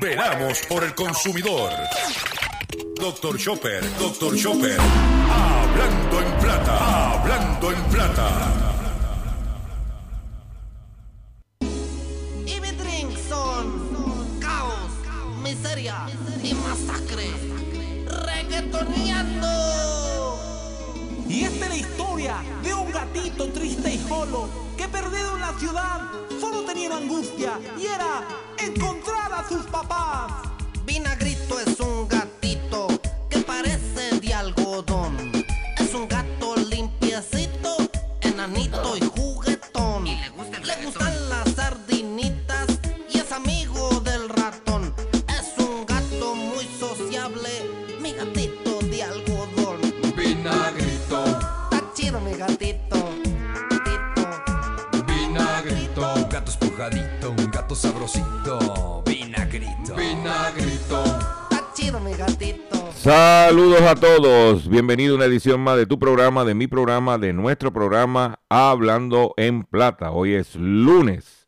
Veramos por el consumidor. Doctor Chopper, Doctor Chopper. Hablando en plata, hablando en plata. Y mi drink son caos, miseria y masacre. Reggaetoneando. Y esta es la historia de un gatito triste y solo que perdido en la ciudad solo tenía angustia y era encontrar a sus papás. Vinagrito es un gatito que parece de algodón. Saludos a todos, bienvenido a una edición más de tu programa, de mi programa, de nuestro programa Hablando en Plata. Hoy es lunes,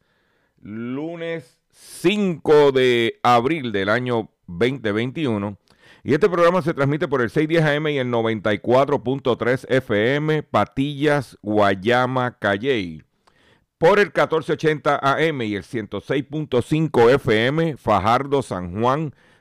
lunes 5 de abril del año 2021. Y este programa se transmite por el 610 AM y el 94.3 FM, Patillas, Guayama, Calley. Por el 1480 AM y el 106.5 FM, Fajardo, San Juan,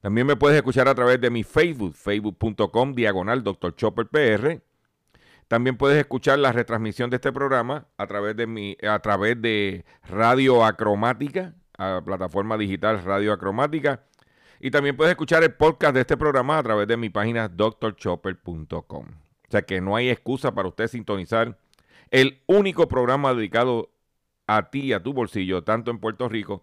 También me puedes escuchar a través de mi Facebook, facebook.com diagonal Dr. Chopper PR. También puedes escuchar la retransmisión de este programa a través de mi, a través de Radio Acromática, a la plataforma digital Radio Acromática. Y también puedes escuchar el podcast de este programa a través de mi página drchopper.com. O sea que no hay excusa para usted sintonizar el único programa dedicado a ti y a tu bolsillo, tanto en Puerto Rico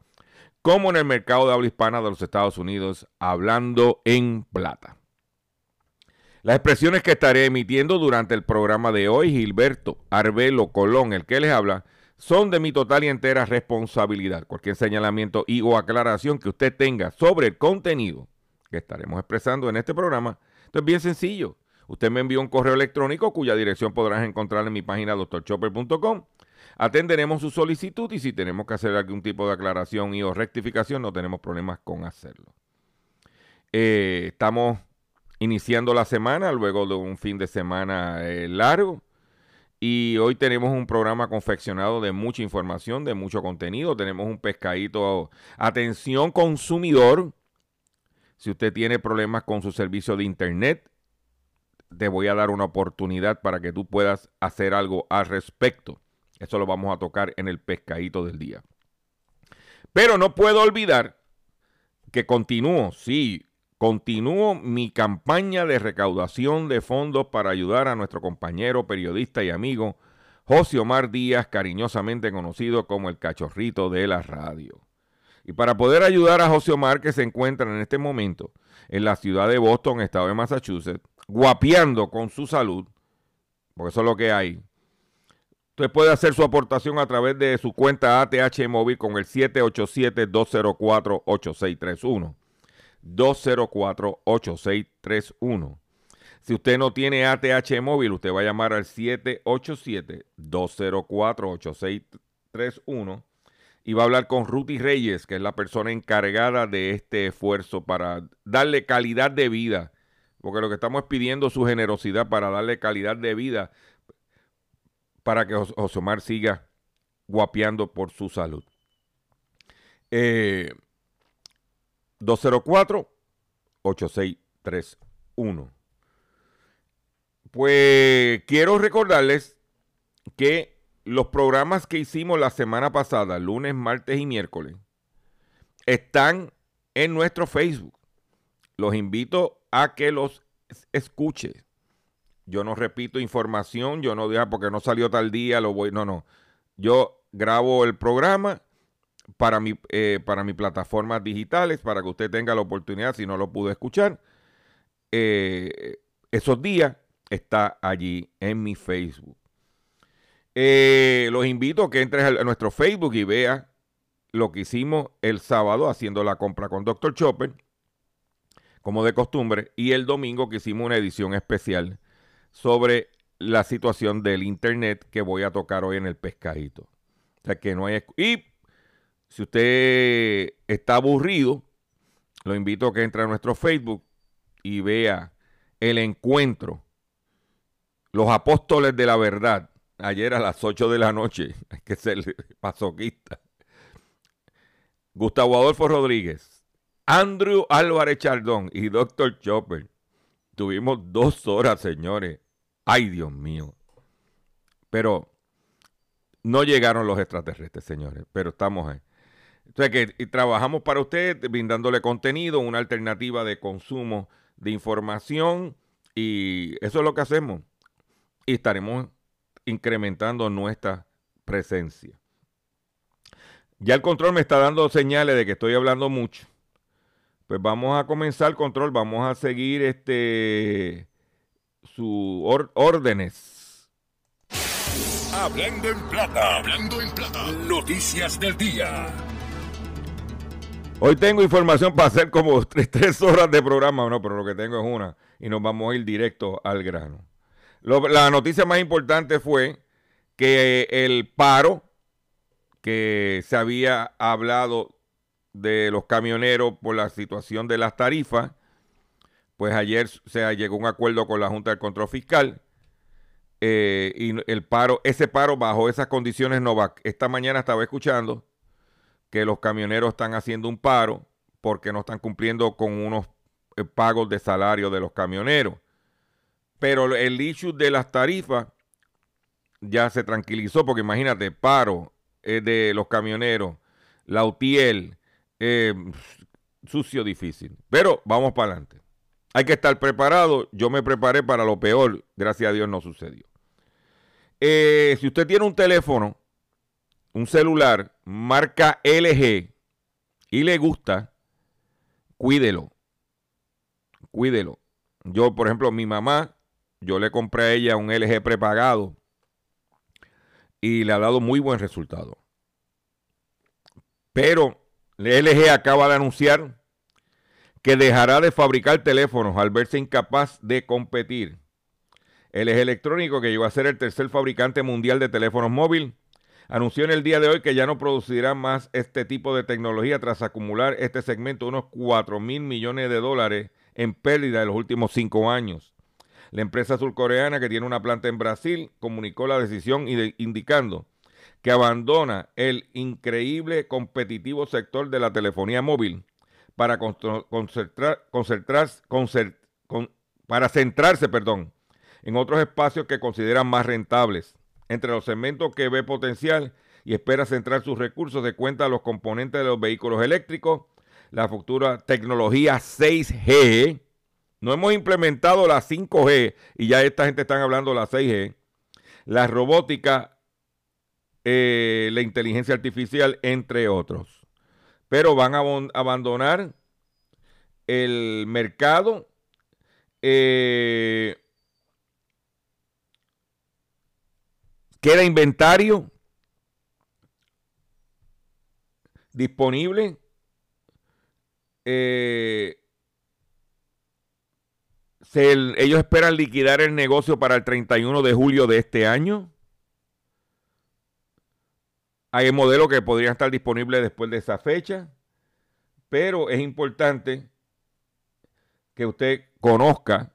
como en el mercado de habla hispana de los Estados Unidos, hablando en plata. Las expresiones que estaré emitiendo durante el programa de hoy, Gilberto Arbelo Colón, el que les habla, son de mi total y entera responsabilidad. Cualquier señalamiento y o aclaración que usted tenga sobre el contenido que estaremos expresando en este programa, esto es bien sencillo. Usted me envió un correo electrónico cuya dirección podrás encontrar en mi página drchopper.com. Atenderemos su solicitud y si tenemos que hacer algún tipo de aclaración y o rectificación, no tenemos problemas con hacerlo. Eh, estamos iniciando la semana luego de un fin de semana eh, largo y hoy tenemos un programa confeccionado de mucha información, de mucho contenido. Tenemos un pescadito. Atención consumidor, si usted tiene problemas con su servicio de internet, te voy a dar una oportunidad para que tú puedas hacer algo al respecto. Eso lo vamos a tocar en el pescadito del día. Pero no puedo olvidar que continúo, sí, continúo mi campaña de recaudación de fondos para ayudar a nuestro compañero periodista y amigo José Omar Díaz, cariñosamente conocido como el cachorrito de la radio. Y para poder ayudar a José Omar, que se encuentra en este momento en la ciudad de Boston, estado de Massachusetts, guapeando con su salud, porque eso es lo que hay, Usted puede hacer su aportación a través de su cuenta ATH móvil con el 787-204-8631. 204-8631. Si usted no tiene ATH móvil, usted va a llamar al 787-204-8631 y va a hablar con Ruti Reyes, que es la persona encargada de este esfuerzo para darle calidad de vida. Porque lo que estamos pidiendo es su generosidad para darle calidad de vida para que Jos- Josomar siga guapeando por su salud. Eh, 204-8631. Pues quiero recordarles que los programas que hicimos la semana pasada, lunes, martes y miércoles, están en nuestro Facebook. Los invito a que los escuchen. Yo no repito información, yo no digo "Ah, porque no salió tal día, lo voy. No, no. Yo grabo el programa para mi, eh, para mis plataformas digitales, para que usted tenga la oportunidad, si no lo pudo escuchar, eh, esos días está allí en mi Facebook. Eh, los invito a que entres a nuestro Facebook y veas lo que hicimos el sábado haciendo la compra con Dr. Chopper, como de costumbre, y el domingo que hicimos una edición especial sobre la situación del Internet que voy a tocar hoy en el pescadito. O sea que no hay... Y si usted está aburrido, lo invito a que entre a nuestro Facebook y vea el encuentro, los apóstoles de la verdad, ayer a las 8 de la noche, hay que ser pasoquista. Gustavo Adolfo Rodríguez, Andrew Álvarez Chardón y Dr. Chopper. Tuvimos dos horas, señores. Ay, Dios mío. Pero no llegaron los extraterrestres, señores, pero estamos ahí. Entonces, que trabajamos para usted brindándole contenido, una alternativa de consumo de información y eso es lo que hacemos. Y estaremos incrementando nuestra presencia. Ya el control me está dando señales de que estoy hablando mucho. Pues vamos a comenzar el control, vamos a seguir este sus órdenes. Hablando en plata, hablando en plata. Noticias del día. Hoy tengo información para hacer como tres, horas de programa, no, pero lo que tengo es una y nos vamos a ir directo al grano. la noticia más importante fue que el paro que se había hablado de los camioneros por la situación de las tarifas, pues ayer se llegó un acuerdo con la Junta de Control Fiscal eh, y el paro, ese paro bajo esas condiciones no va. Esta mañana estaba escuchando que los camioneros están haciendo un paro porque no están cumpliendo con unos eh, pagos de salario de los camioneros. Pero el issue de las tarifas ya se tranquilizó porque imagínate, paro eh, de los camioneros, la UTIEL, eh, sucio, difícil. Pero vamos para adelante. Hay que estar preparado. Yo me preparé para lo peor. Gracias a Dios no sucedió. si usted tiene un teléfono un celular marca LG y le gusta, cuídelo. Cuídelo. Yo, por ejemplo, mi mamá, yo le compré a ella un LG prepagado y le ha dado muy buen resultado. Pero LG acaba de anunciar que dejará de fabricar teléfonos al verse incapaz de competir. LG Electrónico, que llegó a ser el tercer fabricante mundial de teléfonos móviles, anunció en el día de hoy que ya no producirá más este tipo de tecnología tras acumular este segmento unos 4 mil millones de dólares en pérdida en los últimos cinco años. La empresa surcoreana que tiene una planta en Brasil comunicó la decisión indicando que abandona el increíble competitivo sector de la telefonía móvil para concentrar, para centrarse perdón, en otros espacios que consideran más rentables. Entre los segmentos que ve potencial y espera centrar sus recursos se cuenta los componentes de los vehículos eléctricos, la futura tecnología 6G. No hemos implementado la 5G y ya esta gente está hablando de la 6G. La robótica, eh, la inteligencia artificial, entre otros. Pero van a abandonar el mercado. Eh, Queda inventario disponible. Eh, ellos esperan liquidar el negocio para el 31 de julio de este año. Hay modelos que podrían estar disponibles después de esa fecha, pero es importante que usted conozca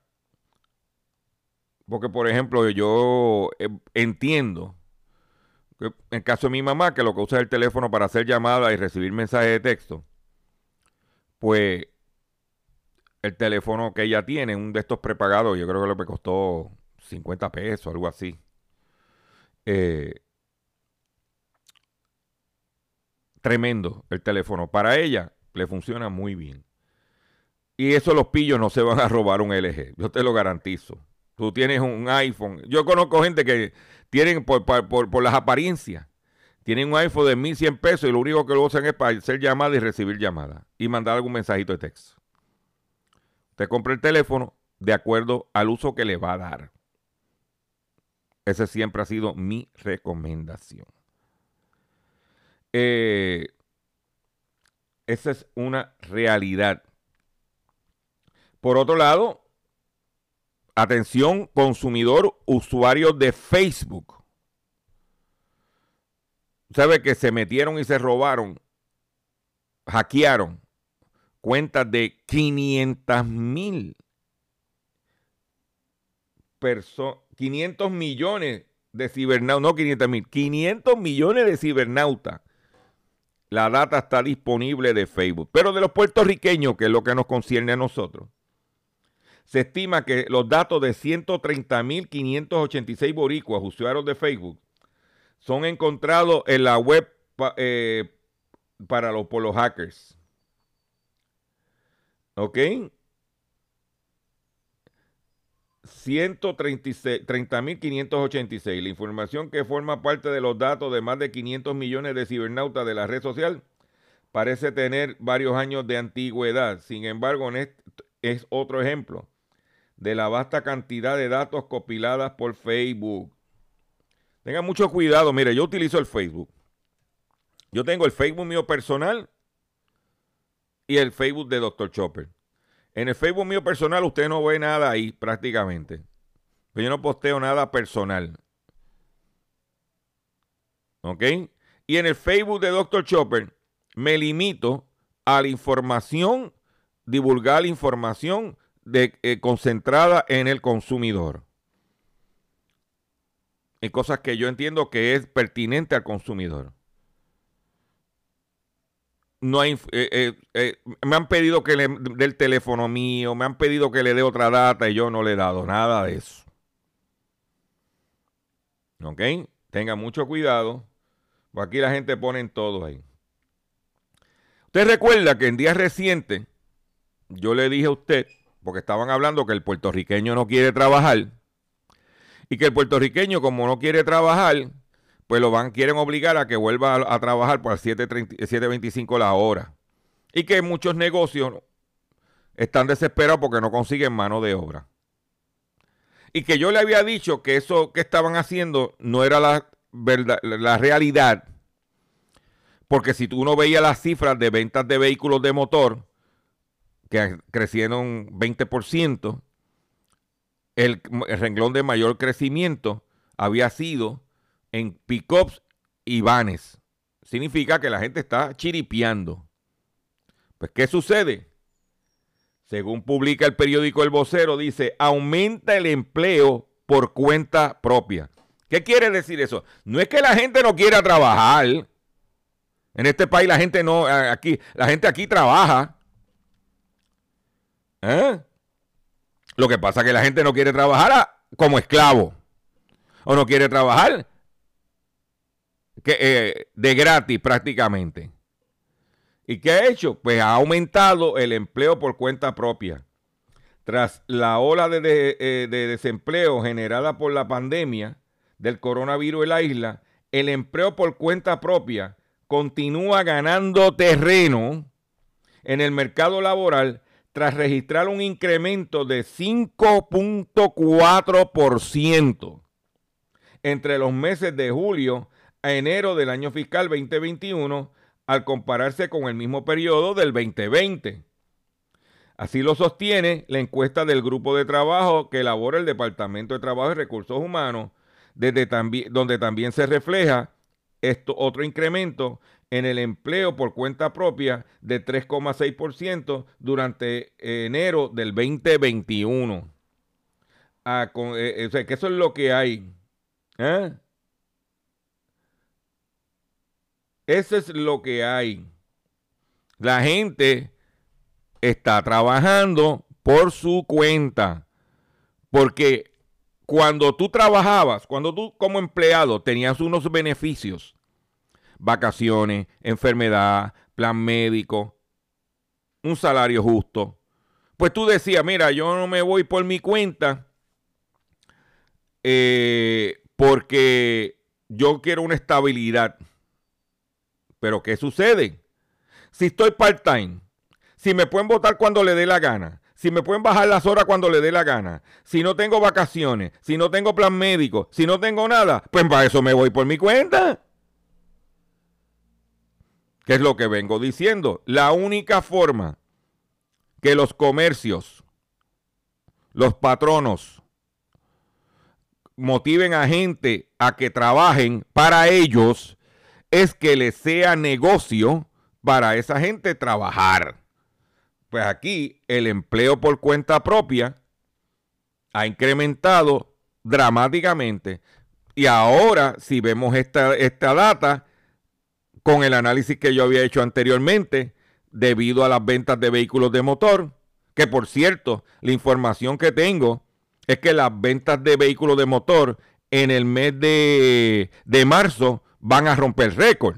porque, por ejemplo, yo eh, entiendo, que en el caso de mi mamá, que lo que usa es el teléfono para hacer llamadas y recibir mensajes de texto, pues el teléfono que ella tiene, un de estos prepagados, yo creo que le costó 50 pesos, algo así. Eh, tremendo el teléfono. Para ella le funciona muy bien. Y eso los pillos no se van a robar un LG, yo te lo garantizo. Tú tienes un iPhone. Yo conozco gente que tienen, por, las apariencias, tienen un iPhone de 1100 pesos y lo único que lo usan es para hacer llamadas y recibir llamadas y mandar algún mensajito de texto. Usted compra el teléfono de acuerdo al uso que le va a dar. Esa siempre ha sido mi recomendación. Eh, esa es una realidad. Por otro lado, atención consumidor, usuario de Facebook. ¿Sabe que se metieron y se robaron? Hackearon cuentas de 500 mil personas, 500 millones de cibernautas, no 500 mil, 500 millones de cibernautas. La data está disponible de Facebook. Pero de los puertorriqueños, que es lo que nos concierne a nosotros, se estima que los datos de 130.586 boricuas usuarios de Facebook son encontrados en la web eh, para los, por los hackers. ¿Ok? 130.586. La información que forma parte de los datos de más de 500 millones de cibernautas de la red social parece tener varios años de antigüedad. Sin embargo, es otro ejemplo de la vasta cantidad de datos compiladas por Facebook. Tengan mucho cuidado. Mire, yo utilizo el Facebook. Yo tengo el Facebook mío personal y el Facebook de Dr. Chopper. En el Facebook mío personal usted no ve nada ahí prácticamente. Yo no posteo nada personal. ¿Ok? Y en el Facebook de Dr. Chopper me limito a la información, divulgar la información de, eh, concentrada en el consumidor. En cosas que yo entiendo que es pertinente al consumidor no hay, eh, eh, eh, me han pedido que le dé el teléfono mío, me han pedido que le dé otra data y yo no le he dado nada de eso. ¿Ok? Tenga mucho cuidado, porque aquí la gente pone todo ahí. Usted recuerda que en días recientes yo le dije a usted, porque estaban hablando que el puertorriqueño no quiere trabajar, y que el puertorriqueño como no quiere trabajar, pues lo van, quieren obligar a que vuelva a, trabajar por 7.25 la hora. Y que muchos negocios están desesperados porque no consiguen mano de obra. Y que yo le había dicho que eso que estaban haciendo no era la, verdad, la realidad. Porque si tú no veías las cifras de ventas de vehículos de motor, que crecieron 20%, el, el renglón de mayor crecimiento había sido en pickups y vanes. Significa que la gente está chiripiando. Pues, ¿qué sucede? Según publica el periódico El Vocero, dice, aumenta el empleo por cuenta propia. ¿Qué quiere decir eso? No es que la gente no quiera trabajar. En este país la gente no, aquí, la gente aquí trabaja. ¿Eh? Lo que pasa es que la gente no quiere trabajar como esclavo. O no quiere trabajar eh, de gratis prácticamente. ¿Y qué ha hecho? Pues ha aumentado el empleo por cuenta propia. Tras la ola de, eh, desempleo generada por la pandemia del coronavirus en la isla, el empleo por cuenta propia continúa ganando terreno en el mercado laboral tras registrar un incremento de 5.4% entre los meses de julio a enero del año fiscal 2021 al compararse con el mismo periodo del 2020. Así lo sostiene la encuesta del grupo de trabajo que elabora el Departamento de Trabajo y Recursos Humanos, desde donde también se refleja esto, otro incremento en el empleo por cuenta propia de 3,6% durante enero del 2021. Ah, eh, eh, o sea, que eso es lo que hay. ¿Eh? Eso es lo que hay. La gente está trabajando por su cuenta. Porque cuando tú trabajabas, cuando tú como empleado tenías unos beneficios, vacaciones, enfermedad, plan médico, un salario justo, pues tú decías, mira, yo no me voy por mi cuenta eh, porque yo quiero una estabilidad. Pero ¿qué sucede? Si estoy part-time, si me pueden votar cuando le dé la gana, si me pueden bajar las horas cuando le dé la gana, si no tengo vacaciones, si no tengo plan médico, si no tengo nada, pues para eso me voy por mi cuenta. ¿Qué es lo que vengo diciendo? La única forma que los comercios, los patronos, motiven a gente a que trabajen para ellos es que les sea negocio para esa gente trabajar. Pues aquí el empleo por cuenta propia ha incrementado dramáticamente. Y ahora, si vemos esta, esta data, con el análisis que yo había hecho anteriormente, debido a las ventas de vehículos de motor, que por cierto, la información que tengo es que las ventas de vehículos de motor en el mes de, de marzo van a romper récord,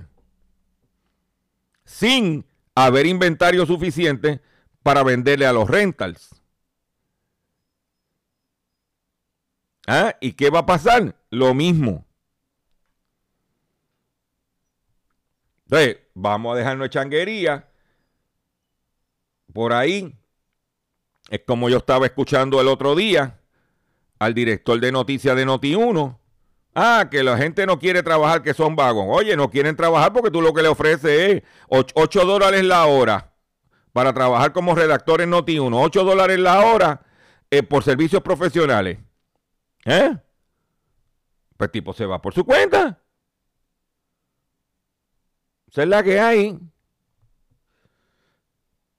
sin haber inventario suficiente para venderle a los rentals. ¿Ah? ¿Y qué va a pasar? Lo mismo. Entonces, vamos a dejarnos changuería por ahí. Es como yo estaba escuchando el otro día al director de noticias de Noti1. Ah, que la gente no quiere trabajar, que son vagos. Oye, no quieren trabajar porque tú lo que le ofreces es 8 dólares la hora para trabajar como redactor en Noti1. 8 dólares la hora eh, por servicios profesionales. ¿Eh? Pues tipo se va por su cuenta. Esa es la que hay.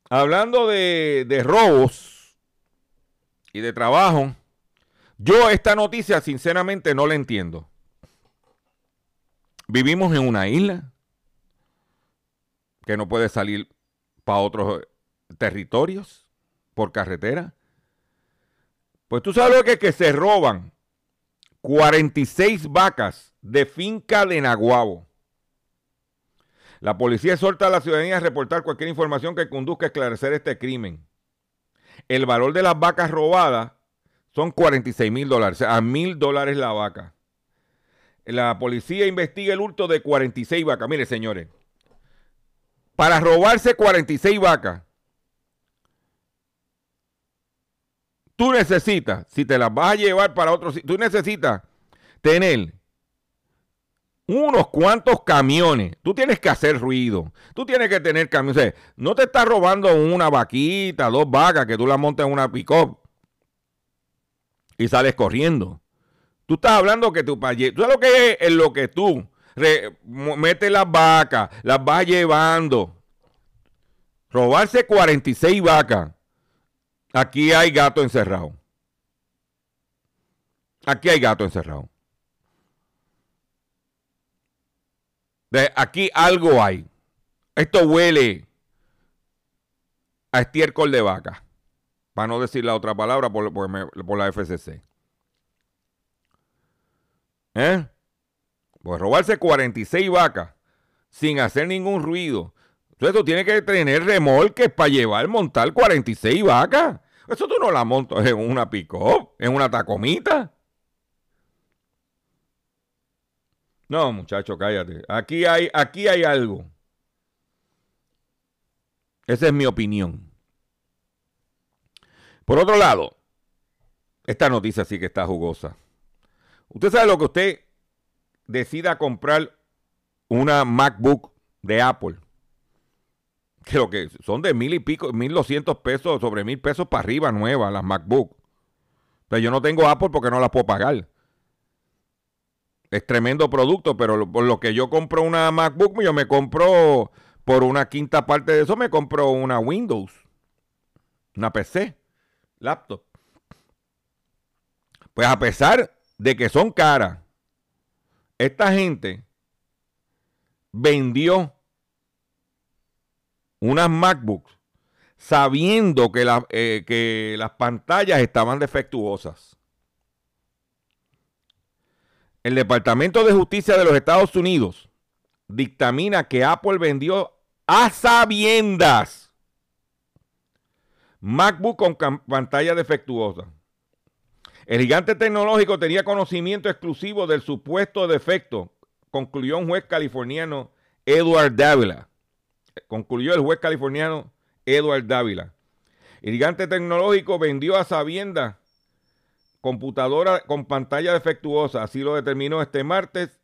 Hablando de, de robos y de trabajo, yo esta noticia sinceramente no la entiendo. Vivimos en una isla que no puede salir para otros territorios por carretera. Pues tú sabes lo que que se roban 46 vacas de finca de Naguabo. La policía exhorta a la ciudadanía a reportar cualquier información que conduzca a esclarecer este crimen. El valor de las vacas robadas son 46 mil dólares, a mil dólares la vaca. La policía investiga el hurto de 46 vacas. Mire, señores, para robarse 46 vacas, tú necesitas, si te las vas a llevar para otro tú necesitas tener unos cuantos camiones. Tú tienes que hacer ruido. Tú tienes que tener camiones. no te estás robando una vaquita, dos vacas que tú las montas en una pick-up y sales corriendo. Tú estás hablando que tu país. ¿Tú sabes lo que es en lo que tú metes las vacas, las vas llevando? Robarse 46 vacas. Aquí hay gato encerrado. Aquí hay gato encerrado. De aquí algo hay. Esto huele a estiércol de vaca. Para no decir la otra palabra por, la FCC. ¿Eh? Pues robarse 46 vacas sin hacer ningún ruido. Entonces tú tienes que tener remolques para llevar, montar 46 vacas. Eso tú no la montas en una pick en una tacomita. No, muchacho, cállate. Aquí hay, aquí hay algo. Esa es mi opinión. Por otro lado, esta noticia sí que está jugosa. Usted sabe lo que usted decida comprar una MacBook de Apple. Que lo que son de mil y pico, mil doscientos pesos, sobre mil pesos para arriba nuevas las MacBook. Pero yo no tengo Apple porque no las puedo pagar es tremendo producto, pero por lo que yo compro una MacBook, yo me compro por una quinta parte de eso, me compro una Windows, una PC, laptop. Pues a pesar de que son caras, esta gente vendió unas MacBooks sabiendo que, eh, que las pantallas estaban defectuosas. El Departamento de Justicia de los Estados Unidos dictamina que Apple vendió a sabiendas MacBook con pantalla defectuosa. El gigante tecnológico tenía conocimiento exclusivo del supuesto defecto, concluyó un juez californiano Edward Dávila. Concluyó el juez californiano Edward Dávila. El gigante tecnológico vendió a sabienda computadora con pantalla defectuosa, así lo determinó este martes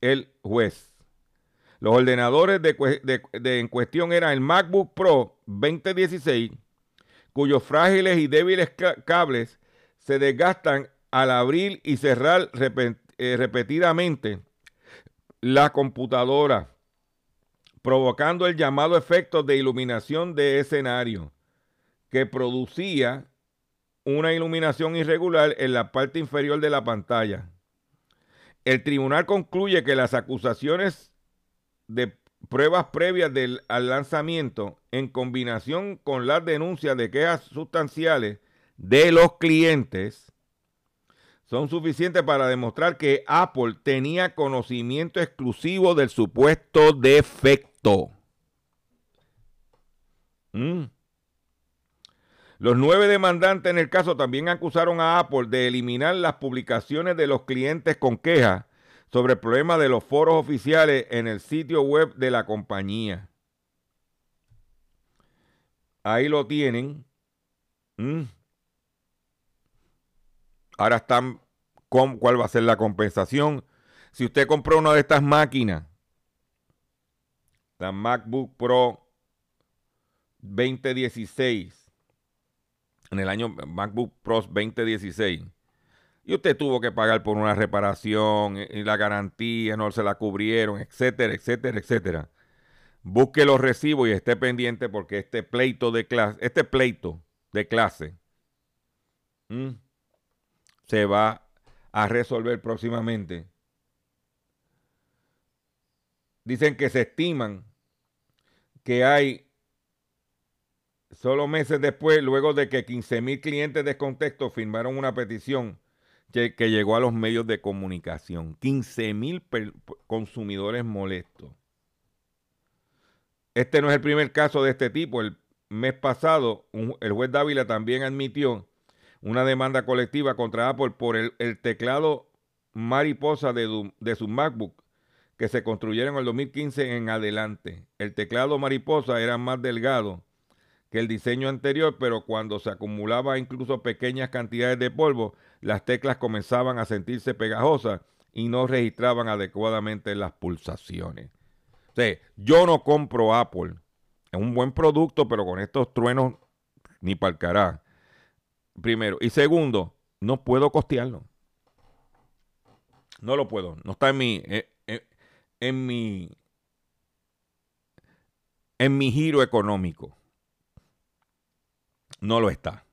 el juez. Los ordenadores de, en cuestión eran el MacBook Pro 2016, cuyos frágiles y débiles cables se desgastan al abrir y cerrar eh, repetidamente la computadora, provocando el llamado efecto de iluminación de escenario, que producía una iluminación irregular en la parte inferior de la pantalla. El tribunal concluye que las acusaciones de pruebas previas del, al lanzamiento en combinación con las denuncias de quejas sustanciales de los clientes son suficientes para demostrar que Apple tenía conocimiento exclusivo del supuesto defecto. Mm. Los nueve demandantes en el caso también acusaron a Apple de eliminar las publicaciones de los clientes con quejas sobre el problema de los foros oficiales en el sitio web de la compañía. Ahí lo tienen. Mm. Ahora están con cuál va a ser la compensación. Si usted compró una de estas máquinas, la MacBook Pro 2016, en el año MacBook Pro 2016, y usted tuvo que pagar por una reparación y la garantía no se la cubrieron, etcétera, etcétera, etcétera. Busque los recibos y esté pendiente porque este pleito de clase, este pleito de clase, se va a resolver próximamente. Dicen que se estiman que hay solo meses después, luego de que 15 mil clientes de contexto firmaron una petición que, llegó a los medios de comunicación. 15 mil consumidores molestos. Este no es el primer caso de este tipo. El mes pasado, el juez Dávila también admitió una demanda colectiva contra Apple por el, teclado mariposa de, de su MacBook que se construyeron en el 2015 en adelante. El teclado mariposa era más delgado que el diseño anterior, pero cuando se acumulaba incluso pequeñas cantidades de polvo, las teclas comenzaban a sentirse pegajosas y no registraban adecuadamente las pulsaciones. O sea, yo no compro Apple. Es un buen producto, pero con estos truenos ni carajo. Primero. Y segundo, no puedo costearlo. No lo puedo. No está en mi. Eh, eh, en, mi. En mi giro económico. No lo está.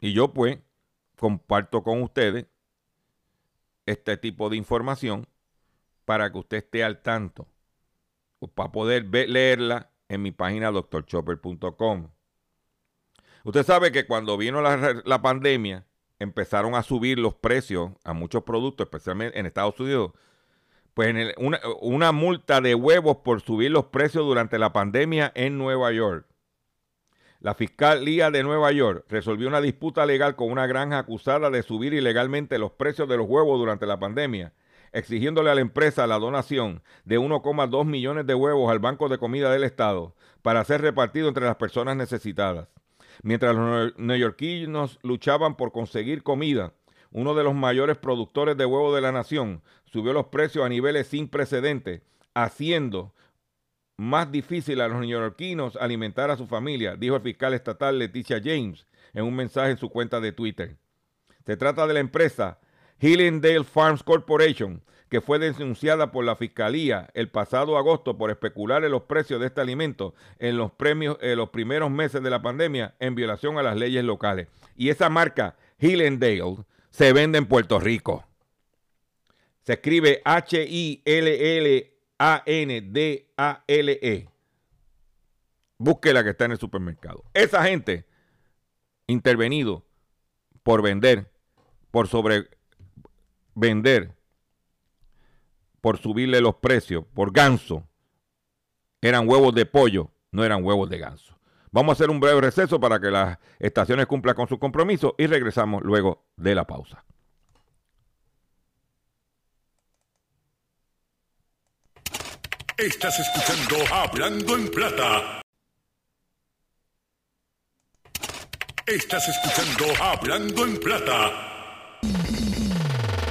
Y yo, pues, comparto con ustedes este tipo de información para que usted esté al tanto. Para poder leerla en mi página doctorchopper.com. Usted sabe que cuando vino la, pandemia, empezaron a subir los precios a muchos productos, especialmente en Estados Unidos. Pues en una, una multa de huevos por subir los precios durante la pandemia en Nueva York. La Fiscalía de Nueva York resolvió una disputa legal con una granja acusada de subir ilegalmente los precios de los huevos durante la pandemia, exigiéndole a la empresa la donación de 1,2 millones de huevos al Banco de Comida del Estado para ser repartido entre las personas necesitadas. Mientras los neoyorquinos luchaban por conseguir comida, uno de los mayores productores de huevos de la nación subió los precios a niveles sin precedentes, haciendo más difícil a los neoyorquinos alimentar a su familia, dijo el fiscal estatal Leticia James en un mensaje en su cuenta de Twitter. Se trata de la empresa Hillendale Farms Corporation, que fue denunciada por la Fiscalía el pasado agosto por especular en los precios de este alimento en los, premios, en los primeros meses de la pandemia en violación a las leyes locales. Y esa marca, Hillendale, se vende en Puerto Rico. Se escribe H-I-L-L-A-N-D-A-L-E. Busque la que está en el supermercado. Esa gente intervenido por vender, por sobrevender por subirle los precios, por ganso, eran huevos de pollo, no eran huevos de ganso. Vamos a hacer un breve receso para que las estaciones cumplan con su compromiso y regresamos luego de la pausa. Estás escuchando Hablando en Plata. Estás escuchando Hablando en Plata.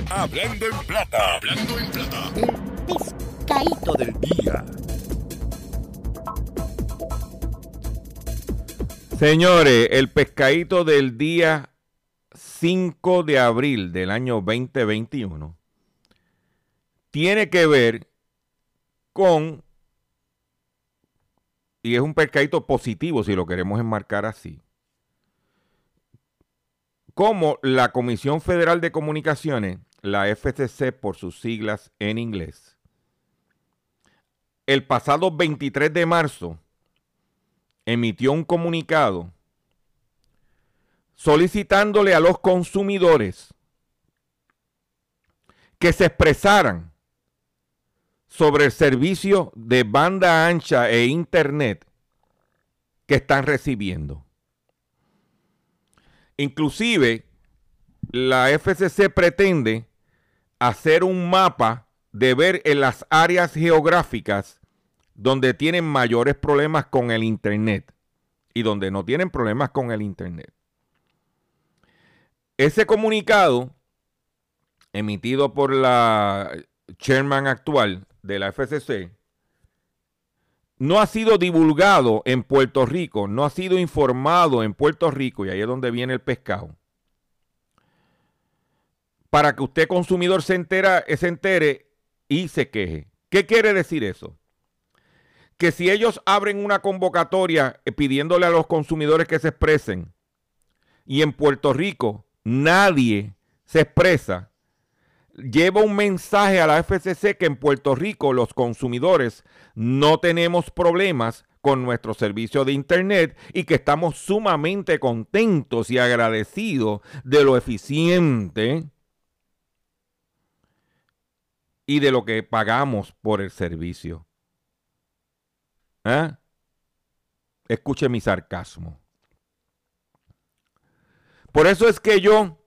Hablando en Plata. Hablando en Plata. Pescadito del día. Señores, el pescadito del día 5 de abril del año 2021 tiene que ver con, y es un pescadito positivo si lo queremos enmarcar así, como la Comisión Federal de Comunicaciones, la FCC por sus siglas en inglés, el pasado 23 de marzo emitió un comunicado solicitándole a los consumidores que se expresaran sobre el servicio de banda ancha e internet que están recibiendo. Inclusive, la FCC pretende hacer un mapa de ver en las áreas geográficas donde tienen mayores problemas con el Internet y donde no tienen problemas con el Internet. Ese comunicado, emitido por la chairman actual de la FCC, no ha sido divulgado en Puerto Rico, no ha sido informado en Puerto Rico, y ahí es donde viene el pescado, para que usted consumidor se, entera, se entere y se queje. ¿Qué quiere decir eso? Que si ellos abren una convocatoria eh, pidiéndole a los consumidores que se expresen, y en Puerto Rico nadie se expresa, lleva un mensaje a la FCC que en Puerto Rico los consumidores no tenemos problemas con nuestro servicio de Internet y que estamos sumamente contentos y agradecidos de lo eficiente y de lo que pagamos por el servicio. ¿Eh? Escuche mi sarcasmo. Por eso es que yo,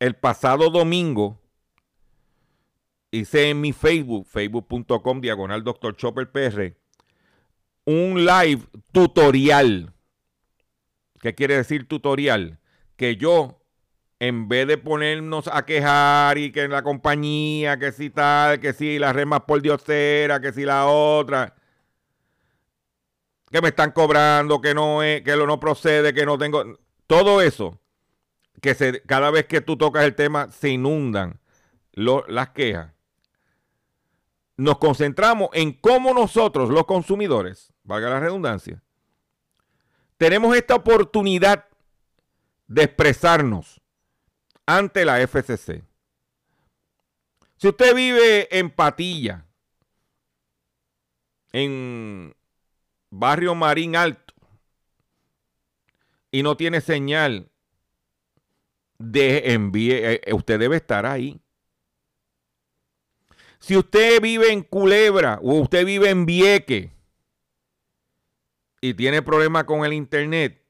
el pasado domingo, hice en mi Facebook, facebook.com diagonal Dr. Chopper PR, un live tutorial. ¿Qué quiere decir tutorial? Que yo, en vez de ponernos a quejar y que en la compañía, que si tal, que si la red más por diosera, que si la otra, que me están cobrando, que no es, que lo no procede, que no tengo, todo eso, que se, cada vez que tú tocas el tema se inundan las quejas nos concentramos en cómo nosotros, los consumidores, valga la redundancia, tenemos esta oportunidad de expresarnos ante la FCC. Si usted vive en Patilla, en Barrio Marín Alto, y no tiene señal de envíe, eh, usted debe estar ahí. Si usted vive en Culebra o usted vive en Vieque y tiene problemas con el Internet,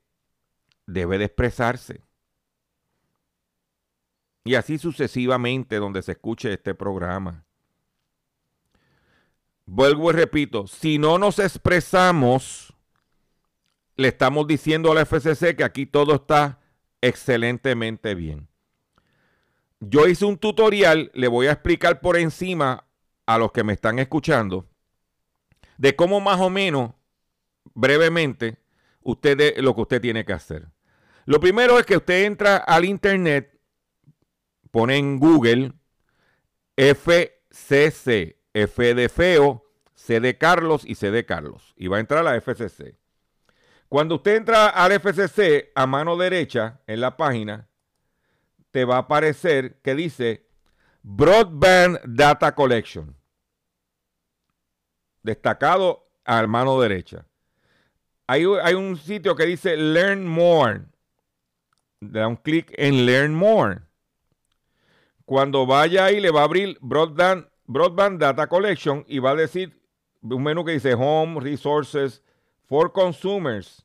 debe de expresarse. Y así sucesivamente donde se escuche este programa. Vuelvo y repito, si no nos expresamos, le estamos diciendo a la FCC que aquí todo está excelentemente bien. Yo hice un tutorial, le voy a explicar por encima a los que me están escuchando de cómo más o menos, brevemente, usted lo que usted tiene que hacer. Lo primero es que usted entra al internet, pone en Google FCC, F de feo, C de Carlos y C de Carlos. Y va a entrar a la FCC. Cuando usted entra al FCC, a mano derecha en la página, te va a aparecer que dice Broadband Data Collection. Destacado a mano derecha. Hay, un sitio que dice Learn More. Da un clic en Learn More. Cuando vaya ahí le va a abrir Broadband, Broadband Data Collection y va a decir un menú que dice Home Resources for Consumers.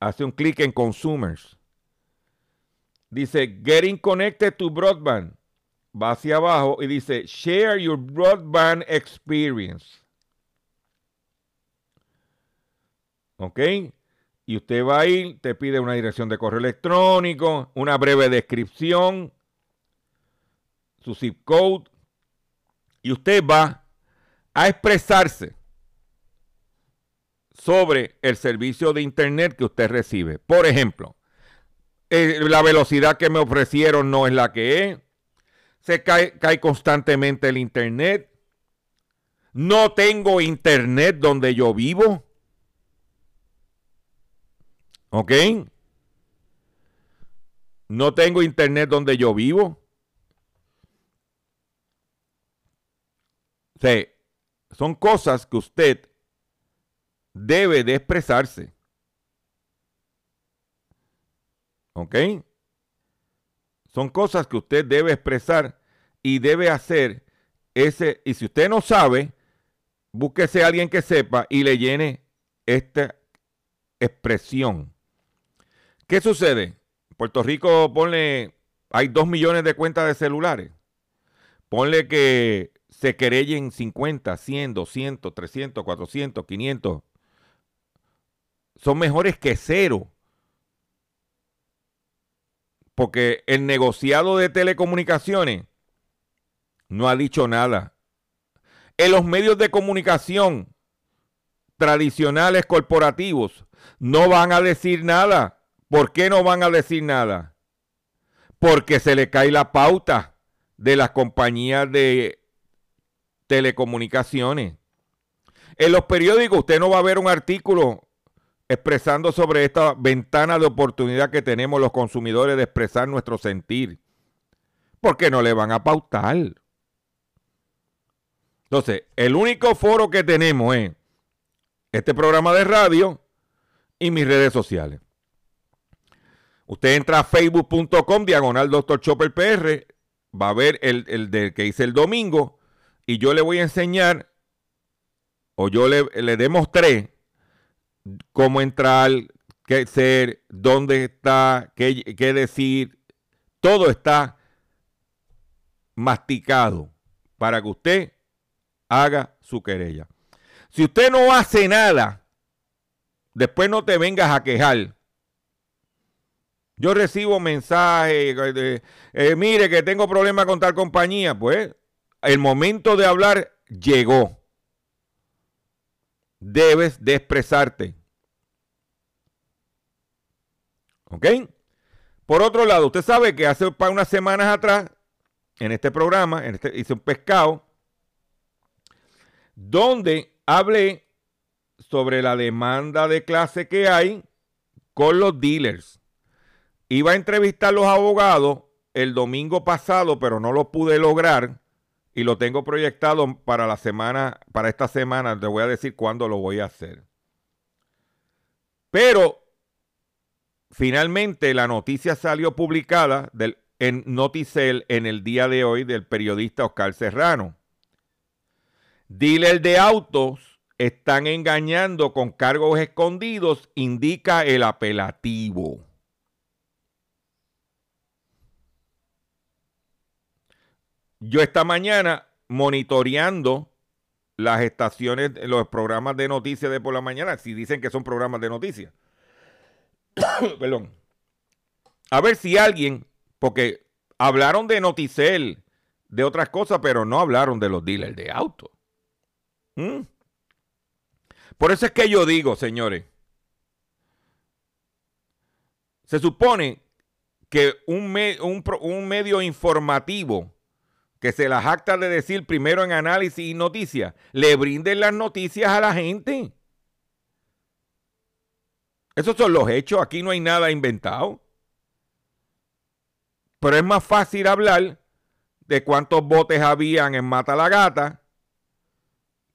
Hace un clic en Consumers dice Getting Connected to Broadband. Va hacia abajo y dice Share your broadband experience. ¿Ok? Y usted va a ir, te pide una dirección de correo electrónico, una breve descripción, su zip code, y usted va a expresarse sobre el servicio de internet que usted recibe. Por ejemplo, eh, la velocidad que me ofrecieron no es la que es. Se cae, cae constantemente el internet. No tengo internet donde yo vivo. ¿Ok? No tengo internet donde yo vivo. O son cosas que usted debe de expresarse. ¿Ok? Son cosas que usted debe expresar y debe hacer ese. Y si usted no sabe, búsquese a alguien que sepa y le llene esta expresión. ¿Qué sucede? Puerto Rico, ponle, hay dos millones de cuentas de celulares. Ponle que se querellen 50, 100, 200, 300, 400, 500. Son mejores que cero. Porque el negociado de telecomunicaciones no ha dicho nada. En los medios de comunicación tradicionales corporativos no van a decir nada. ¿Por qué no van a decir nada? Porque se le cae la pauta de las compañías de telecomunicaciones. En los periódicos usted no va a ver un artículo expresando sobre esta ventana de oportunidad que tenemos los consumidores de expresar nuestro sentir. Porque no le van a pautar. Entonces, el único foro que tenemos es este programa de radio y mis redes sociales. Usted entra a facebook.com, diagonal Dr. Chopper PR, va a ver el, el del que hice el domingo y yo le voy a enseñar, o yo le, le demostré cómo entrar, qué ser, dónde está, qué, qué decir. Todo está masticado para que usted haga su querella. Si usted no hace nada, después no te vengas a quejar. Yo recibo mensajes de, eh, mire que tengo problemas con tal compañía. Pues el momento de hablar llegó. Debes de expresarte. ¿Ok? Por otro lado, usted sabe que hace unas semanas atrás, en este programa, en este, hice un pescado, donde hablé sobre la demanda de clase que hay con los dealers. Iba a entrevistar a los abogados el domingo pasado, pero no lo pude lograr y lo tengo proyectado para la semana, para esta semana. Te voy a decir cuándo lo voy a hacer. Pero finalmente la noticia salió publicada del, en Noticel en el día de hoy del periodista Oscar Serrano. Dealer de autos están engañando con cargos escondidos, indica el apelativo. Yo esta mañana monitoreando las estaciones, los programas de noticias de por la mañana, si dicen que son programas de noticias. Perdón. A ver si alguien, porque hablaron de Noticel, de otras cosas, pero no hablaron de los dealers de autos. ¿Mm? Por eso es que yo digo, señores, se supone que un, medio informativo que se las acta de decir primero en análisis y noticias, le brinden las noticias a la gente. Esos son los hechos, aquí no hay nada inventado. Pero es más fácil hablar de cuántos botes habían en Mata la Gata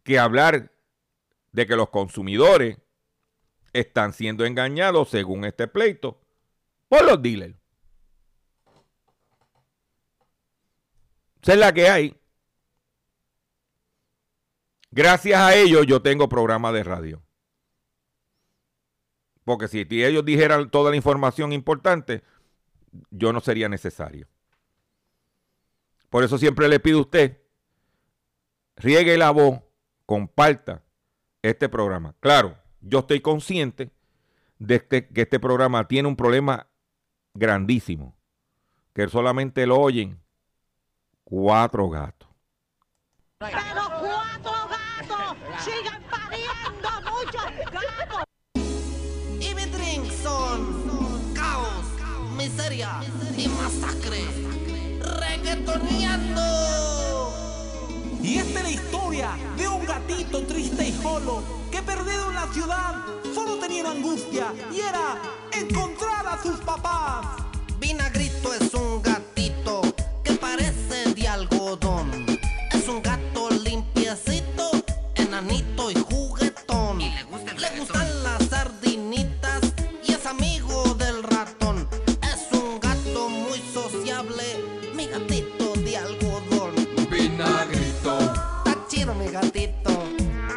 que hablar de que los consumidores están siendo engañados, según este pleito, por los dealers. Esa es la que hay. Gracias a ellos yo tengo programa de radio. Porque si ellos dijeran toda la información importante, yo no sería necesario. Por eso siempre le pido a usted, riegue la voz, comparta este programa. Claro, yo estoy consciente de este, que este programa tiene un problema grandísimo, que solamente lo oyen cuatro gatos. Pero cuatro gatos sigan pariendo muchos gatos. Y mi drink son caos, miseria y masacre. Reggaetoneando. Y esta es la historia de un gatito triste y solo que perdido en la ciudad solo tenía una angustia y era encontrar a sus papás. Vinagrito es un de algodón. Es un gato limpiecito, enanito y juguetón. le, gustan las sardinitas y es amigo del ratón. Es un gato muy sociable, mi gatito de algodón. Vinagrito, Está chido mi gatito.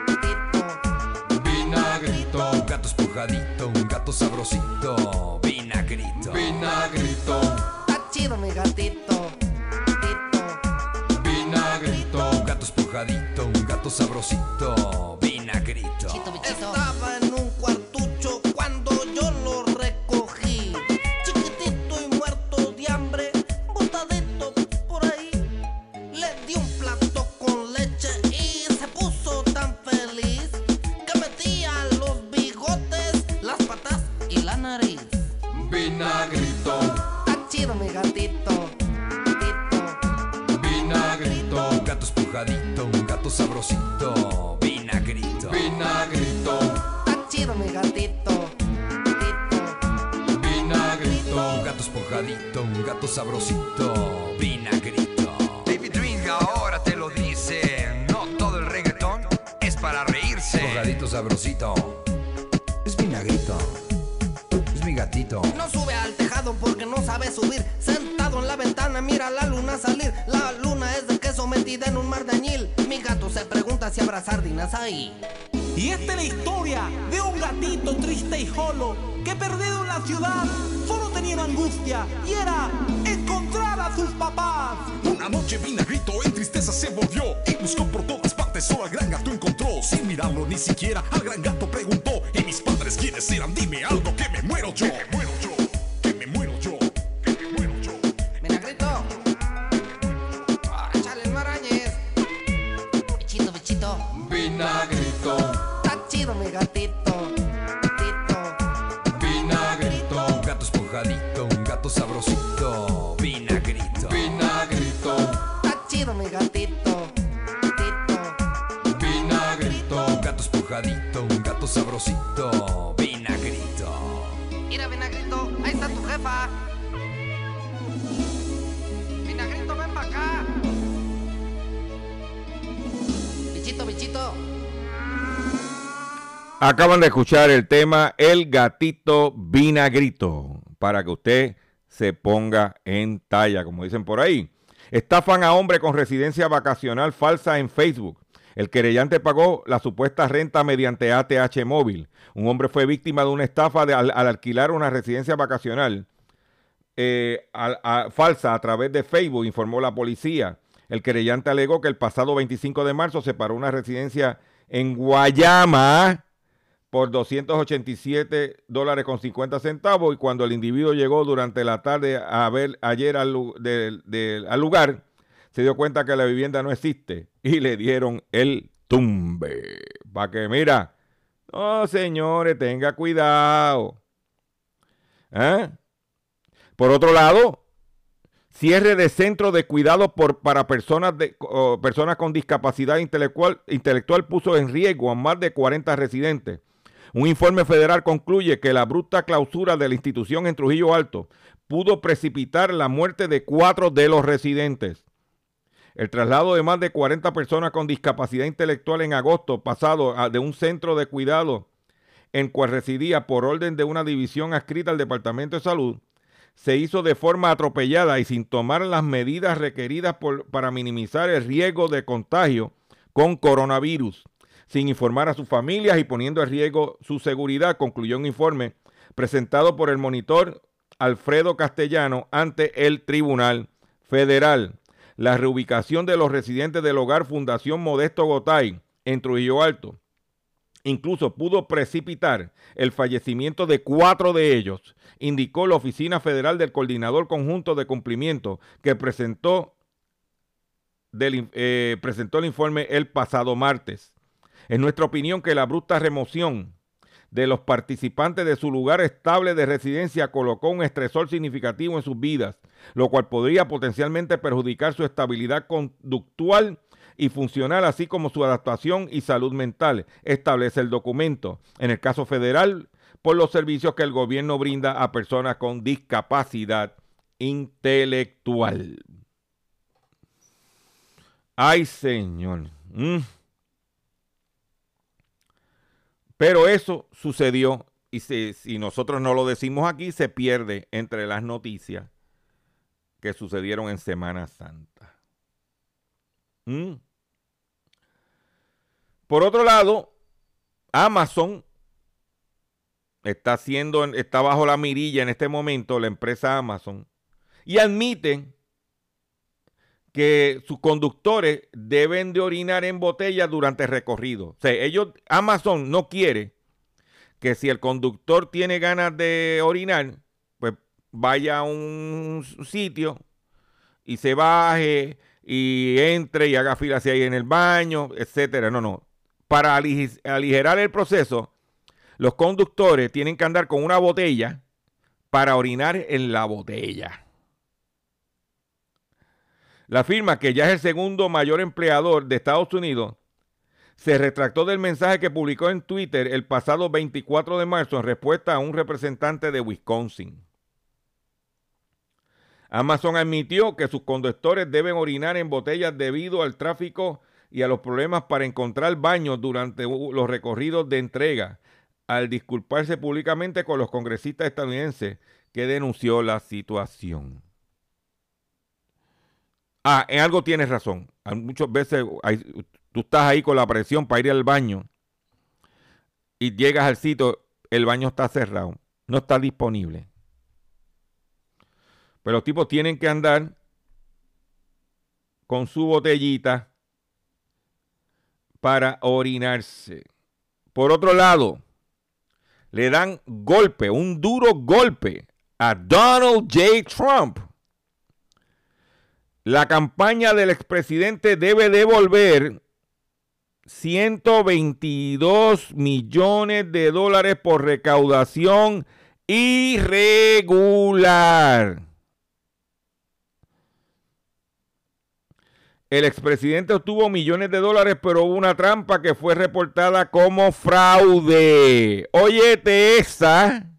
gatito. vinagrito, Un gato esponjadito, un gato sabrosito, gato sabrosito, vinagrito. Estaba en un cuartucho cuando yo lo recogí. Chiquitito y muerto de hambre, botadito por ahí. Le di un plato Vinagrito, ven acá. Bichito, bichito. Acaban de escuchar el tema El gatito vinagrito para que usted se ponga en talla, como dicen por ahí. Estafan a hombre con residencia vacacional falsa en Facebook. El querellante pagó la supuesta renta mediante ATH móvil. Un hombre fue víctima de una estafa al, al alquilar una residencia vacacional eh, falsa a través de Facebook, informó la policía. El querellante alegó que el pasado 25 de marzo se paró una residencia en Guayama por 287 dólares con 50 centavos y cuando el individuo llegó durante la tarde a ver ayer al lugar, se dio cuenta que la vivienda no existe y le dieron el tumbe. Para que mira, no señores, tenga cuidado. ¿Eh? Por otro lado, cierre de centro de cuidado por, para personas, de, personas con discapacidad intelectual, intelectual puso en riesgo a más de 40 residentes. Un informe federal concluye que la bruta clausura de la institución en Trujillo Alto pudo precipitar la muerte de cuatro de los residentes. El traslado de más de 40 personas con discapacidad intelectual en agosto pasado de un centro de cuidado en cual residía por orden de una división adscrita al Departamento de Salud se hizo de forma atropellada y sin tomar las medidas requeridas para minimizar el riesgo de contagio con coronavirus, sin informar a sus familias y poniendo en riesgo su seguridad, concluyó un informe presentado por el monitor Alfredo Castellano ante el Tribunal Federal. La reubicación de los residentes del hogar Fundación Modesto Gotay en Trujillo Alto incluso pudo precipitar el fallecimiento de cuatro de ellos, indicó la Oficina Federal del Coordinador Conjunto de Cumplimiento, que presentó, eh, presentó el informe el pasado martes. En nuestra opinión que la abrupta remoción de los participantes de su lugar estable de residencia colocó un estresor significativo en sus vidas, lo cual podría potencialmente perjudicar su estabilidad conductual y funcional, así como su adaptación y salud mental, establece el documento. En el caso federal, por los servicios que el gobierno brinda a personas con discapacidad intelectual. Ay, Señor. Mm. Pero eso sucedió y si nosotros no lo decimos aquí, se pierde entre las noticias que sucedieron en Semana Santa. Mm. Por otro lado, Amazon está haciendo, está bajo la mirilla en este momento, la empresa Amazon, y admiten que sus conductores deben de orinar en botellas durante el recorrido. O sea, ellos, Amazon no quiere que si el conductor tiene ganas de orinar, pues vaya a un sitio y se baje y entre y haga fila hacia ahí en el baño, etcétera. No, no. Para aligerar el proceso, los conductores tienen que andar con una botella para orinar en la botella. La firma, que ya es el segundo mayor empleador de Estados Unidos, se retractó del mensaje que publicó en Twitter el pasado 24 de marzo en respuesta a un representante de Wisconsin. Amazon admitió que sus conductores deben orinar en botellas debido al tráfico y a los problemas para encontrar baños durante los recorridos de entrega, al disculparse públicamente con los congresistas estadounidenses que denunció la situación. Ah, en algo tienes razón. Muchas veces tú estás ahí con la presión para ir al baño y llegas al sitio, el baño está cerrado, no está disponible. Pero los tipos tienen que andar con su botellita para orinarse. Por otro lado, le dan golpe, un duro golpe a Donald J. Trump la campaña del expresidente debe devolver 122 millones de dólares por recaudación irregular. El expresidente obtuvo millones de dólares, pero hubo una trampa que fue reportada como fraude. Óyete esa.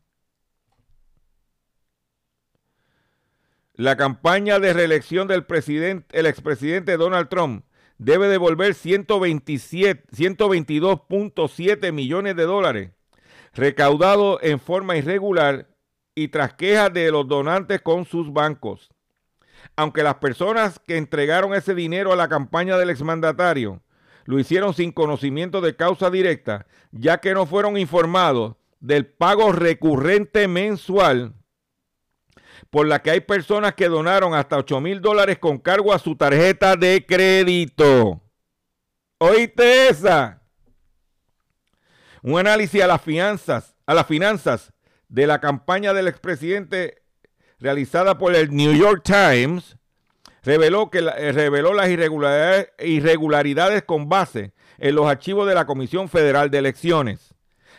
La campaña de reelección del presidente, el expresidente Donald Trump debe devolver 122.7 millones de dólares recaudados en forma irregular y tras quejas de los donantes con sus bancos. Aunque las personas que entregaron ese dinero a la campaña del exmandatario lo hicieron sin conocimiento de causa directa, ya que no fueron informados del pago recurrente mensual por la que hay personas que donaron hasta 8 mil dólares con cargo a su tarjeta de crédito. ¿Oíste esa? Un análisis a las finanzas, a las finanzas de la campaña del expresidente realizada por el New York Times reveló que eh, reveló las irregularidades, irregularidades con base en los archivos de la Comisión Federal de Elecciones.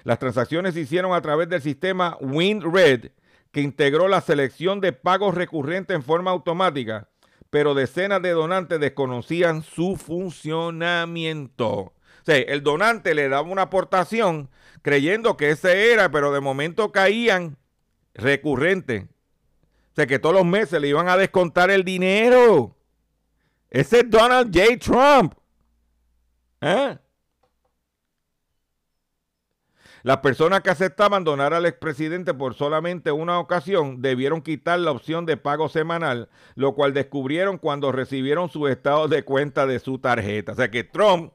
Las transacciones se hicieron a través del sistema WinRed que integró la selección de pagos recurrentes en forma automática, pero decenas de donantes desconocían su funcionamiento. O sea, el donante le daba una aportación creyendo que ese era, pero de momento caían recurrentes. O sea, que todos los meses le iban a descontar el dinero. Ese es Donald J. Trump. ¿Eh? Las personas que aceptaban donar al expresidente por solamente una ocasión debieron quitar la opción de pago semanal, lo cual descubrieron cuando recibieron su estado de cuenta de su tarjeta. O sea que Trump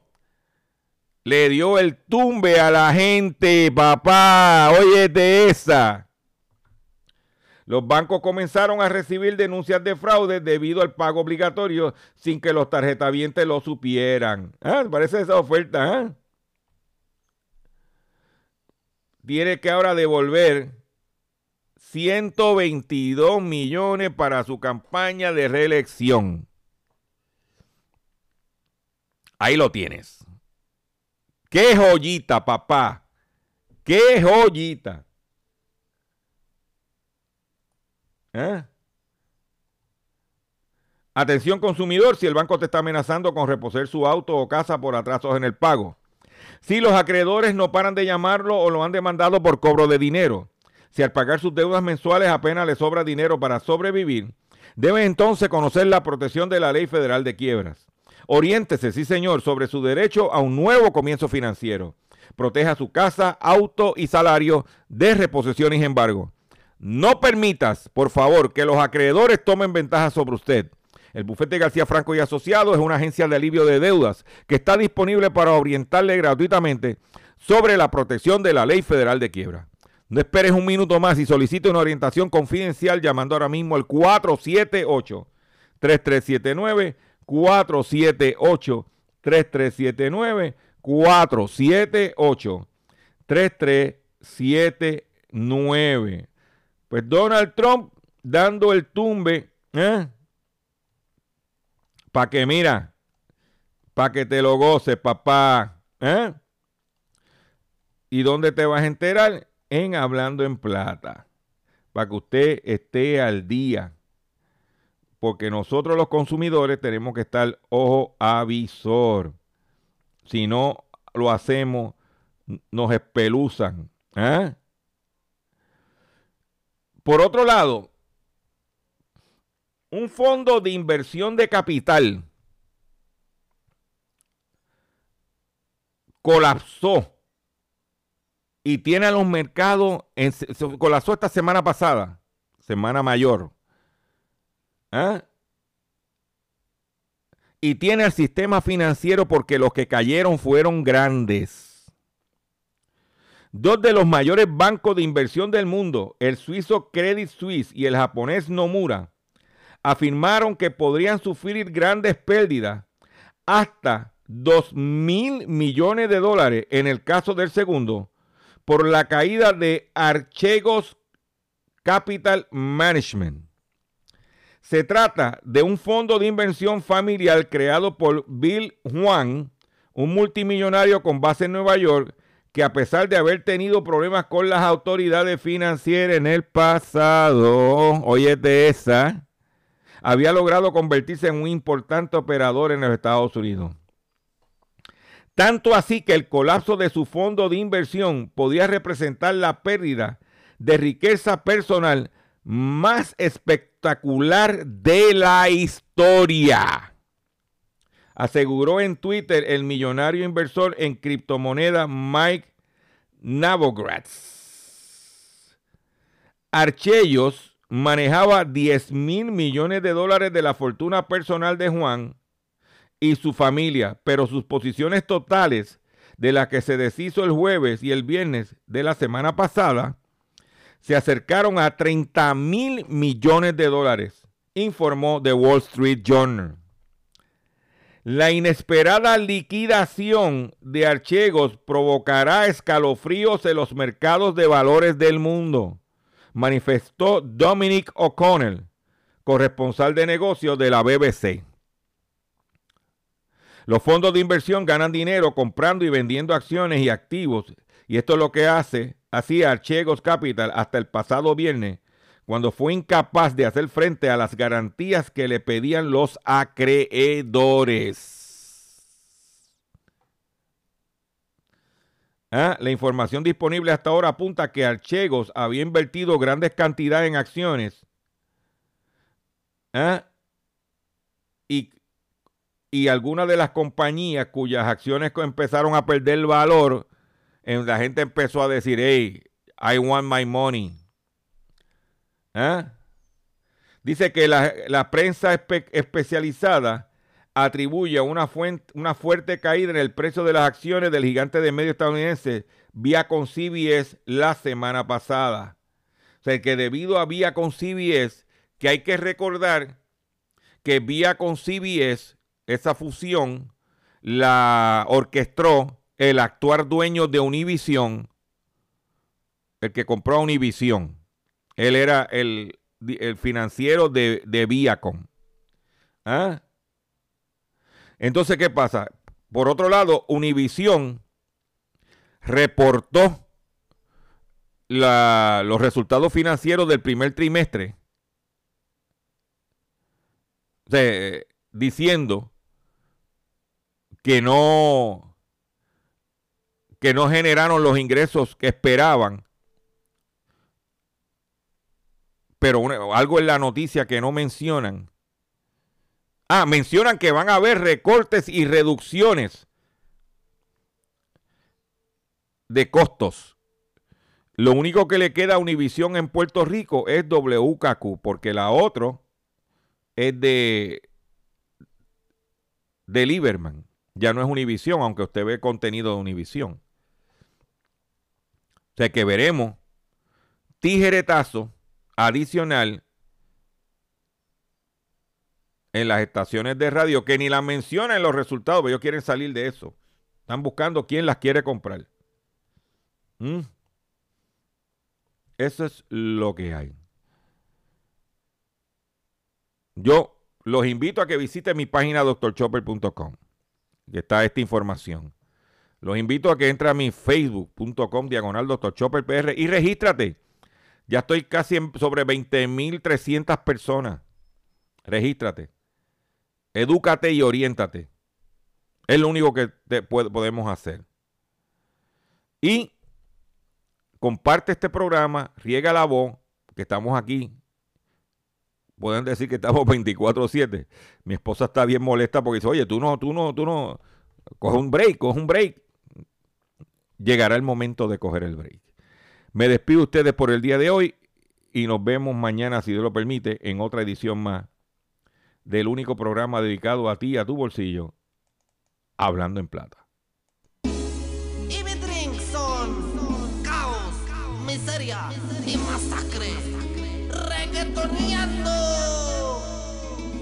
le dio el tumbe a la gente, papá. Oye, de esa. Los bancos comenzaron a recibir denuncias de fraude debido al pago obligatorio sin que los tarjetavientes lo supieran. ¿Ah? Parece esa oferta, ¿eh? Tiene que ahora devolver 122 millones para su campaña de reelección. Ahí lo tienes. Qué joyita, papá. Qué joyita. ¿Eh? Atención consumidor, si el banco te está amenazando con reposer su auto o casa por atrasos en el pago. Si los acreedores no paran de llamarlo o lo han demandado por cobro de dinero. Si al pagar sus deudas mensuales apenas le sobra dinero para sobrevivir, debe entonces conocer la protección de la Ley Federal de Quiebras. Oriéntese, sí señor, sobre su derecho a un nuevo comienzo financiero. Proteja su casa, auto y salario de reposición y embargo. No permitas, por favor, que los acreedores tomen ventaja sobre usted. El bufete García Franco y Asociados es una agencia de alivio de deudas que está disponible para orientarle gratuitamente sobre la protección de la ley federal de quiebra. No esperes un minuto más y solicite una orientación confidencial llamando ahora mismo al 478 3379 478 3379 478 3379 Pues Donald Trump dando el tumbe, ¿eh? Para que mira, para que te lo goces, papá. ¿eh? ¿Y dónde te vas a enterar? En Hablando en Plata. Para que usted esté al día. Porque nosotros los consumidores tenemos que estar ojo avisor. Si no lo hacemos, nos espeluzan. ¿eh? Por otro lado, un fondo de inversión de capital colapsó y tiene a los mercados, en, colapsó esta semana pasada, semana mayor. ¿Ah? Y tiene al sistema financiero porque los que cayeron fueron grandes. Dos de los mayores bancos de inversión del mundo, el suizo Credit Suisse y el japonés Nomura, afirmaron que podrían sufrir grandes pérdidas hasta 2 mil millones de dólares en el caso del segundo por la caída de Archegos Capital Management. Se trata de un fondo de inversión familiar creado por Bill Juan, un multimillonario con base en Nueva York, que a pesar de haber tenido problemas con las autoridades financieras en el pasado, oye de esa, había logrado convertirse en un importante operador en los Estados Unidos. Tanto así que el colapso de su fondo de inversión podía representar la pérdida de riqueza personal más espectacular de la historia. Aseguró en Twitter el millonario inversor en criptomonedas Mike Navogratz. Archellos manejaba 10 mil millones de dólares de la fortuna personal de Juan y su familia, pero sus posiciones totales de las que se deshizo el jueves y el viernes de la semana pasada se acercaron a 30 mil millones de dólares, informó The Wall Street Journal. La inesperada liquidación de Archegos provocará escalofríos en los mercados de valores del mundo manifestó Dominic O'Connell, corresponsal de negocios de la BBC. Los fondos de inversión ganan dinero comprando y vendiendo acciones y activos, y esto es lo que hace, hacía Archegos Capital hasta el pasado viernes, cuando fue incapaz de hacer frente a las garantías que le pedían los acreedores. ¿Ah? La información disponible hasta ahora apunta que Archegos había invertido grandes cantidades en acciones ¿Ah? y, y algunas de las compañías cuyas acciones empezaron a perder valor, la gente empezó a decir, hey, I want my money. ¿Ah? Dice que la, la prensa especializada atribuye una, una fuerte caída en el precio de las acciones del gigante de medio estadounidense Viacom CBS la semana pasada. O sea, que debido a Viacom CBS, que hay que recordar que Viacom CBS, esa fusión, la orquestó el actual dueño de Univision, el que compró a Univision. Él era el, el financiero de, de Viacom. ¿Ah? Entonces, ¿qué pasa? Por otro lado, Univision reportó los resultados financieros del primer trimestre. Eh, diciendo que no que no generaron los ingresos que esperaban. Pero algo en la noticia que no mencionan. Ah, mencionan que van a haber recortes y reducciones de costos. Lo único que le queda a Univision en Puerto Rico es WKQ, porque la otra es de, de Lieberman. Ya no es Univision, aunque usted ve contenido de Univision. O sea que veremos tijeretazo adicional en las estaciones de radio que ni la mencionan en los resultados, pero ellos quieren salir de eso. Están buscando quién las quiere comprar. ¿Mm? Eso es lo que hay. Yo los invito a que visiten mi página doctorchopper.com, que está esta información. Los invito a que entre a mi facebook.com diagonal Dr. Chopper PR y regístrate. Ya estoy casi en sobre 20.300 personas. Regístrate. Edúcate y oriéntate. Es lo único que podemos hacer. Y comparte este programa, riega la voz, que estamos aquí. Pueden decir que estamos 24-7. Mi esposa está bien molesta porque dice, oye, tú no, tú no, tú no, coge un break, coge un break. Llegará el momento de coger el break. Me despido de ustedes por el día de hoy y nos vemos mañana, si Dios lo permite, en otra edición más del único programa dedicado a ti y a tu bolsillo, Hablando en Plata. Y mi drink son caos, miseria y masacre. Reggaetoneando.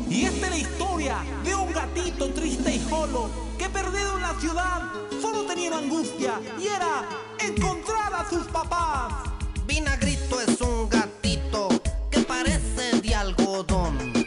Y esta es la historia de un gatito triste y solo que perdido en la ciudad solo tenía una angustia y era encontrar a sus papás. Vinagrito es un gatito que parece de algodón.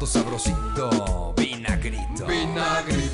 Gato sabrosito, vinagrito. vinagrito.